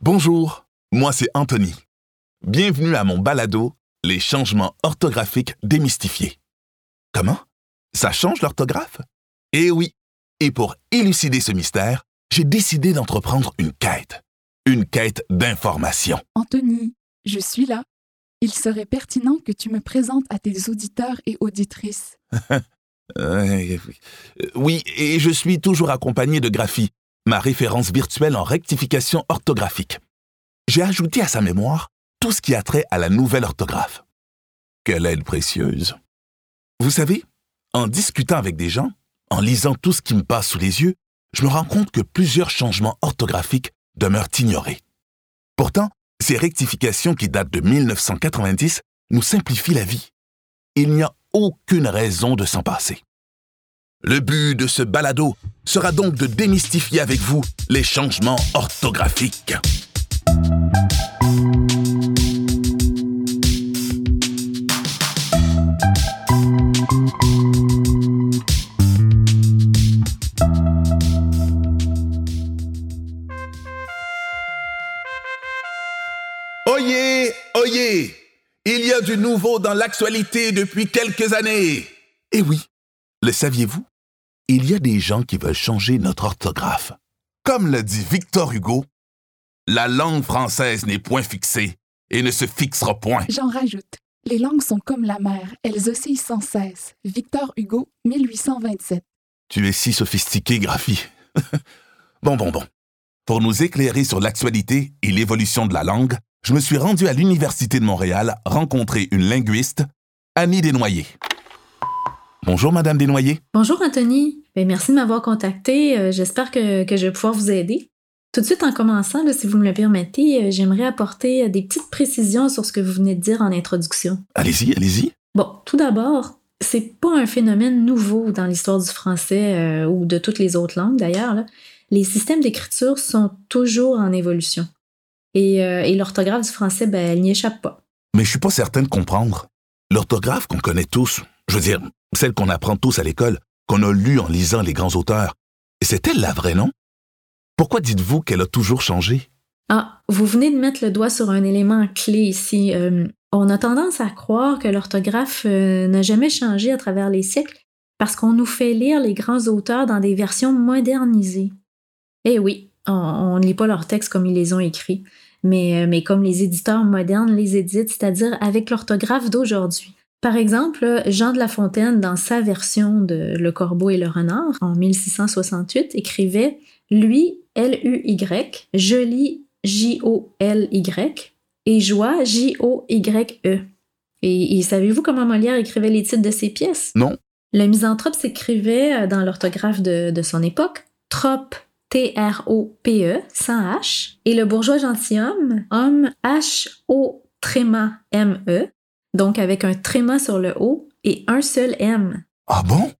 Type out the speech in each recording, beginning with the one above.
Bonjour, moi c'est Anthony. Bienvenue à mon balado Les changements orthographiques démystifiés. Comment? Ça change l'orthographe? Eh oui, et pour élucider ce mystère, j'ai décidé d'entreprendre une quête. Une quête d'information. Anthony, je suis là. Il serait pertinent que tu me présentes à tes auditeurs et auditrices. Euh, oui, et je suis toujours accompagné de Graphie, ma référence virtuelle en rectification orthographique. J'ai ajouté à sa mémoire tout ce qui a trait à la nouvelle orthographe. Quelle aide précieuse. Vous savez, en discutant avec des gens, en lisant tout ce qui me passe sous les yeux, je me rends compte que plusieurs changements orthographiques demeurent ignorés. Pourtant, ces rectifications qui datent de 1990 nous simplifient la vie. Il n'y a aucune raison de s'en passer. Le but de ce balado sera donc de démystifier avec vous les changements orthographiques. Oyez, oyez, il y a du nouveau dans l'actualité depuis quelques années. Et oui, le saviez-vous? Il y a des gens qui veulent changer notre orthographe. Comme l'a dit Victor Hugo, la langue française n'est point fixée et ne se fixera point. J'en rajoute. Les langues sont comme la mer, elles oscillent sans cesse. Victor Hugo, 1827. Tu es si sophistiqué, Graphie. bon, bon, bon. Pour nous éclairer sur l'actualité et l'évolution de la langue, je me suis rendu à l'Université de Montréal rencontrer une linguiste, Annie Desnoyers. Bonjour, Madame Desnoyers. Bonjour, Anthony. Ben, merci de m'avoir contacté. Euh, J'espère que, que je vais pouvoir vous aider. Tout de suite, en commençant, là, si vous me le permettez, euh, j'aimerais apporter euh, des petites précisions sur ce que vous venez de dire en introduction. Allez-y, allez-y. Bon, tout d'abord, c'est pas un phénomène nouveau dans l'histoire du français euh, ou de toutes les autres langues d'ailleurs. Les systèmes d'écriture sont toujours en évolution. Et, et l'orthographe du français, ben, elle n'y échappe pas. Mais je suis pas certain de comprendre. L'orthographe qu'on connaît tous, je veux dire, celle qu'on apprend tous à l'école, qu'on a lue en lisant les grands auteurs, c'est-elle la vraie, non? Pourquoi dites-vous qu'elle a toujours changé? Ah, vous venez de mettre le doigt sur un élément clé ici. Euh, on a tendance à croire que l'orthographe euh, n'a jamais changé à travers les siècles parce qu'on nous fait lire les grands auteurs dans des versions modernisées. Eh oui, on- on ne lit pas leurs textes comme ils les ont écrits, mais, euh, mais comme les éditeurs modernes les éditent, c'est-à-dire avec l'orthographe d'aujourd'hui. Par exemple, Jean de La Fontaine, dans sa version de Le Corbeau et le Renard, en 1668, écrivait Lui, L-U-Y, je lis J-O-L-Y, et joie, J-O-Y-E. Et, et savez-vous comment Molière écrivait les titres de ses pièces? Non. Le misanthrope s'écrivait euh, dans l'orthographe de, de son époque, trope, T-R-O-P-E, sans H, et le bourgeois gentilhomme, homme, H-O, tréma, M-E, donc avec un tréma sur le O et un seul M. Ah bon?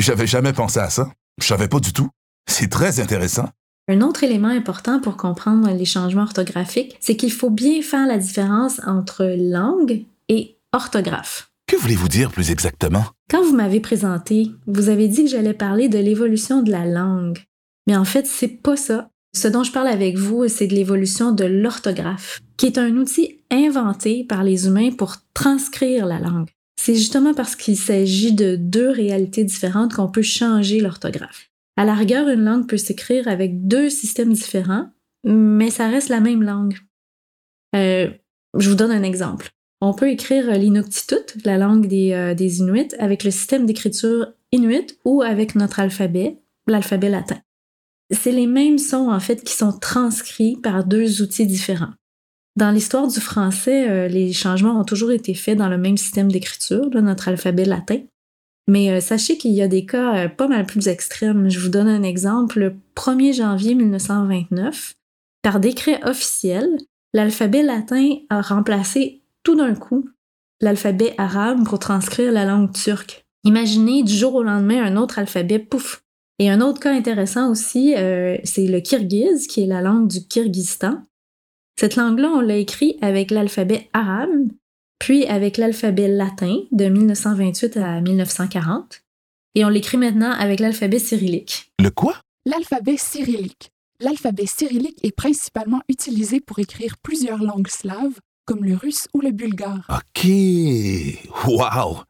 J'avais jamais pensé à ça. Je savais pas du tout. C'est très intéressant. Un autre élément important pour comprendre les changements orthographiques, c'est qu'il faut bien faire la différence entre langue et orthographe. Que voulez-vous dire plus exactement? Quand vous m'avez présenté, vous avez dit que j'allais parler de l'évolution de la langue. Mais en fait, c'est pas ça. Ce dont je parle avec vous, c'est de l'évolution de l'orthographe, qui est un outil inventé par les humains pour transcrire la langue. C'est justement parce qu'il s'agit de deux réalités différentes qu'on peut changer l'orthographe. À la rigueur, une langue peut s'écrire avec deux systèmes différents, mais ça reste la même langue. Euh, je vous donne un exemple. On peut écrire l'Inuktitut, la langue des, euh, des Inuits, avec le système d'écriture Inuit ou avec notre alphabet, l'alphabet latin. C'est les mêmes sons, en fait, qui sont transcrits par deux outils différents. Dans l'histoire du français, euh, les changements ont toujours été faits dans le même système d'écriture, notre alphabet latin. Mais euh, sachez qu'il y a des cas euh, pas mal plus extrêmes. Je vous donne un exemple. Le 1er janvier 1929, par décret officiel, l'alphabet latin a remplacé tout d'un coup l'alphabet arabe pour transcrire la langue turque. Imaginez du jour au lendemain un autre alphabet, pouf. Et un autre cas intéressant aussi, euh, c'est le kirghiz, qui est la langue du Kyrgyzstan. Cette langue-là, on l'a écrit avec l'alphabet arabe, puis avec l'alphabet latin de 1928 à 1940, et on l'écrit maintenant avec l'alphabet cyrillique. Le quoi? L'alphabet cyrillique. L'alphabet cyrillique est principalement utilisé pour écrire plusieurs langues slaves, comme le russe ou le bulgare. OK. Wow.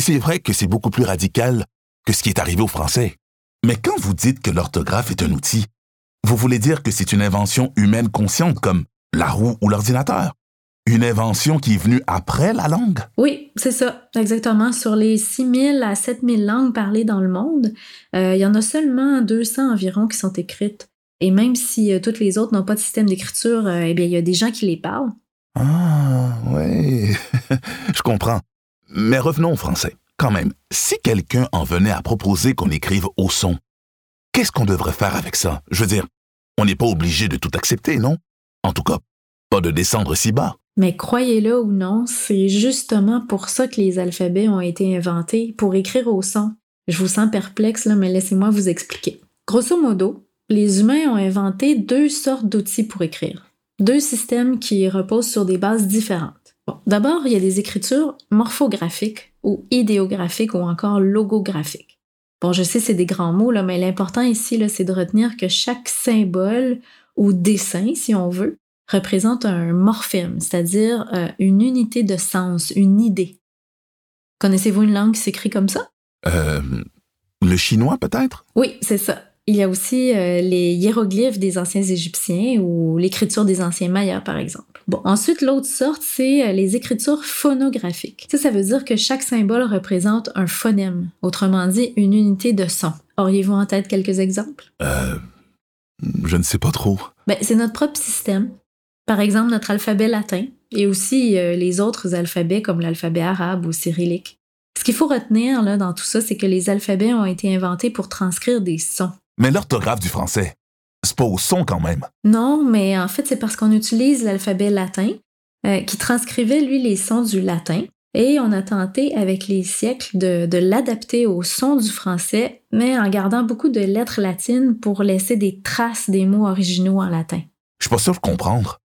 C'est vrai que c'est beaucoup plus radical que ce qui est arrivé au français. Mais quand vous dites que l'orthographe est un outil, vous voulez dire que c'est une invention humaine consciente comme la roue ou l'ordinateur? Une invention qui est venue après la langue? Oui, c'est ça, exactement. Sur les 6000 à 7000 langues parlées dans le monde, euh, il y en a seulement 200 environ qui sont écrites. Et même si euh, toutes les autres n'ont pas de système d'écriture, euh, eh bien, il y a des gens qui les parlent. Ah, oui, je comprends. Mais revenons au français. Quand même, si quelqu'un en venait à proposer qu'on écrive au son, qu'est-ce qu'on devrait faire avec ça? Je veux dire, on n'est pas obligé de tout accepter, non? En tout cas, pas de descendre si bas. Mais croyez-le ou non, c'est justement pour ça que les alphabets ont été inventés, pour écrire au son. Je vous sens perplexe, là, mais laissez-moi vous expliquer. Grosso modo, les humains ont inventé deux sortes d'outils pour écrire. Deux systèmes qui reposent sur des bases différentes. D'abord, il y a des écritures morphographiques ou idéographiques ou encore logographiques. Bon, je sais, c'est des grands mots, là, mais l'important ici, c'est de retenir que chaque symbole ou dessin, si on veut, représente un morphème, c'est-à-dire euh, une unité de sens, une idée. Connaissez-vous une langue qui s'écrit comme ça? Euh, le chinois, peut-être? Oui, c'est ça. Il y a aussi euh, les hiéroglyphes des anciens Égyptiens ou l'écriture des anciens Mayas, par exemple. Bon, ensuite, l'autre sorte, c'est les écritures phonographiques. Ça, ça veut dire que chaque symbole représente un phonème, autrement dit, une unité de son. Auriez-vous en tête quelques exemples? Euh, je ne sais pas trop. Ben, c'est notre propre système. Par exemple, notre alphabet latin et aussi euh, les autres alphabets comme l'alphabet arabe ou cyrillique. Ce qu'il faut retenir là, dans tout ça, c'est que les alphabets ont été inventés pour transcrire des sons. Mais l'orthographe du français, c'est pas au son quand même. Non, mais en fait, c'est parce qu'on utilise l'alphabet latin euh, qui transcrivait, lui, les sons du latin. Et on a tenté avec les siècles de, de l'adapter au son du français, mais en gardant beaucoup de lettres latines pour laisser des traces des mots originaux en latin. Je suis pas sûr de comprendre.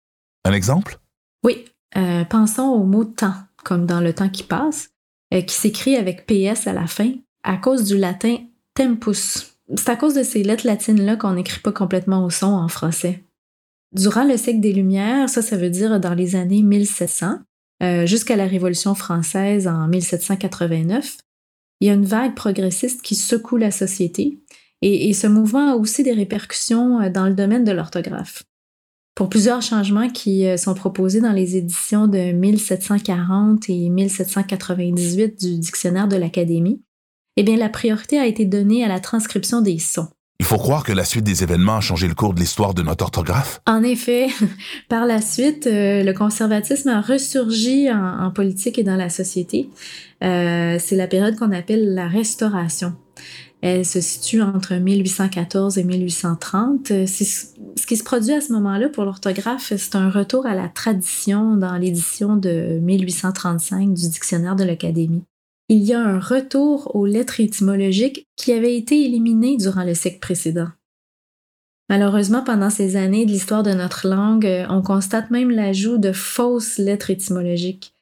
Un exemple? Oui. Euh, pensons au mot temps, comme dans le temps qui passe, euh, qui s'écrit avec PS à la fin, à cause du latin tempus. C'est à cause de ces lettres latines-là qu'on n'écrit pas complètement au son en français. Durant le siècle des Lumières, ça, ça veut dire dans les années 1700, euh, jusqu'à la Révolution française en 1789, il y a une vague progressiste qui secoue la société et, et ce mouvement a aussi des répercussions dans le domaine de l'orthographe pour plusieurs changements qui euh, sont proposés dans les éditions de 1740 et 1798 du dictionnaire de l'Académie, eh bien, la priorité a été donnée à la transcription des sons. Il faut croire que la suite des événements a changé le cours de l'histoire de notre orthographe? En effet, par la suite, euh, le conservatisme a ressurgi en, politique et dans la société. Euh, c'est la période qu'on appelle la Restauration. Elle se situe entre 1814 et 1830. Ce qui se produit à ce moment-là pour l'orthographe, c'est un retour à la tradition dans l'édition de 1835 du dictionnaire de l'Académie. Il y a un retour aux lettres étymologiques qui avaient été éliminées durant le siècle précédent. Malheureusement, pendant ces années de l'histoire de notre langue, on constate même l'ajout de fausses lettres étymologiques.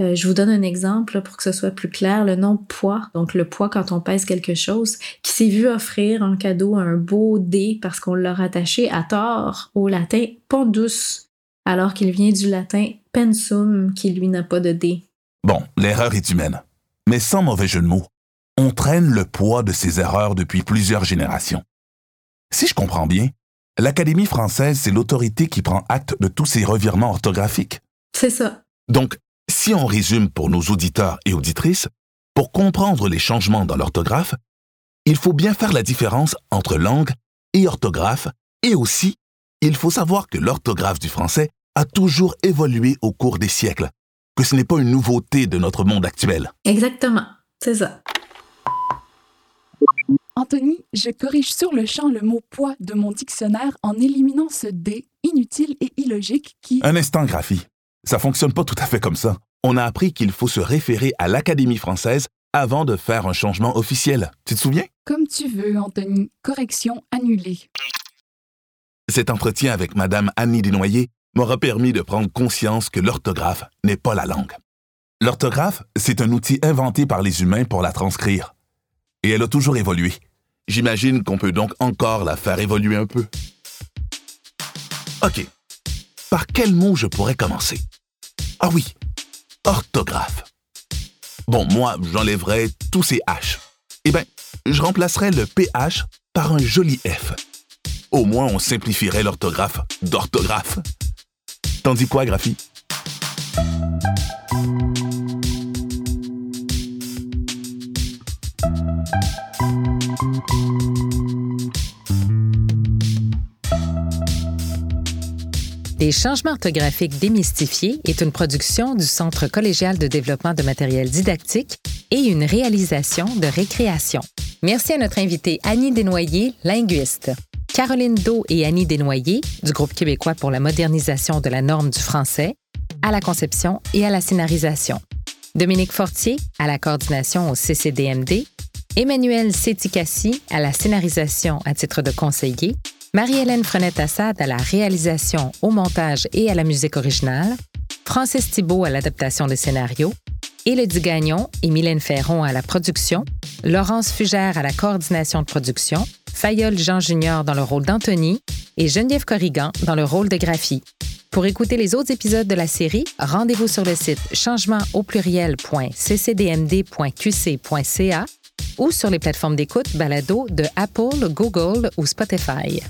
Euh, je vous donne un exemple pour que ce soit plus clair. Le nom poids, donc le poids quand on pèse quelque chose, qui s'est vu offrir en cadeau un beau dé parce qu'on l'a rattaché à tort au latin pondus, alors qu'il vient du latin pensum qui lui n'a pas de dé. Bon, l'erreur est humaine. Mais sans mauvais jeu de mots, on traîne le poids de ces erreurs depuis plusieurs générations. Si je comprends bien, l'Académie française, c'est l'autorité qui prend acte de tous ces revirements orthographiques. C'est ça. Donc, si on résume pour nos auditeurs et auditrices, pour comprendre les changements dans l'orthographe, il faut bien faire la différence entre langue et orthographe, et aussi, il faut savoir que l'orthographe du français a toujours évolué au cours des siècles, que ce n'est pas une nouveauté de notre monde actuel. Exactement, c'est ça. Anthony, je corrige sur le champ le mot poids de mon dictionnaire en éliminant ce D inutile et illogique qui... Un instant, Graphie. Ça fonctionne pas tout à fait comme ça. On a appris qu'il faut se référer à l'Académie française avant de faire un changement officiel. Tu te souviens? Comme tu veux, Anthony. Correction annulée. Cet entretien avec Madame Annie Desnoyers m'aura permis de prendre conscience que l'orthographe n'est pas la langue. L'orthographe, c'est un outil inventé par les humains pour la transcrire. Et elle a toujours évolué. J'imagine qu'on peut donc encore la faire évoluer un peu. OK. Par quel mot je pourrais commencer? Ah oui, orthographe. Bon, moi, j'enlèverais tous ces H. Eh bien, je remplacerais le PH par un joli F. Au moins, on simplifierait l'orthographe d'orthographe. T'en dis quoi, Graphie? Les changements orthographiques démystifiés est une production du Centre collégial de développement de matériel didactique et une réalisation de récréation. Merci à notre invitée Annie Desnoyers, linguiste. Caroline Do et Annie Desnoyers, du groupe québécois pour la modernisation de la norme du français, à la conception et à la scénarisation. Dominique Fortier, à la coordination au CCDMD. Emmanuel Séticassi, à la scénarisation à titre de conseiller. Marie-Hélène Frenette-Assad à la réalisation, au montage et à la musique originale, Francis Thibault à l'adaptation des scénarios, Élodie Gagnon et Mylène Ferron à la production, Laurence Fugère à la coordination de production, Fayol Jean Junior dans le rôle d'Anthony et Geneviève Corrigan dans le rôle de Graphie. Pour écouter les autres épisodes de la série, rendez-vous sur le site changement au ou sur les plateformes d'écoute balado de Apple, Google ou Spotify.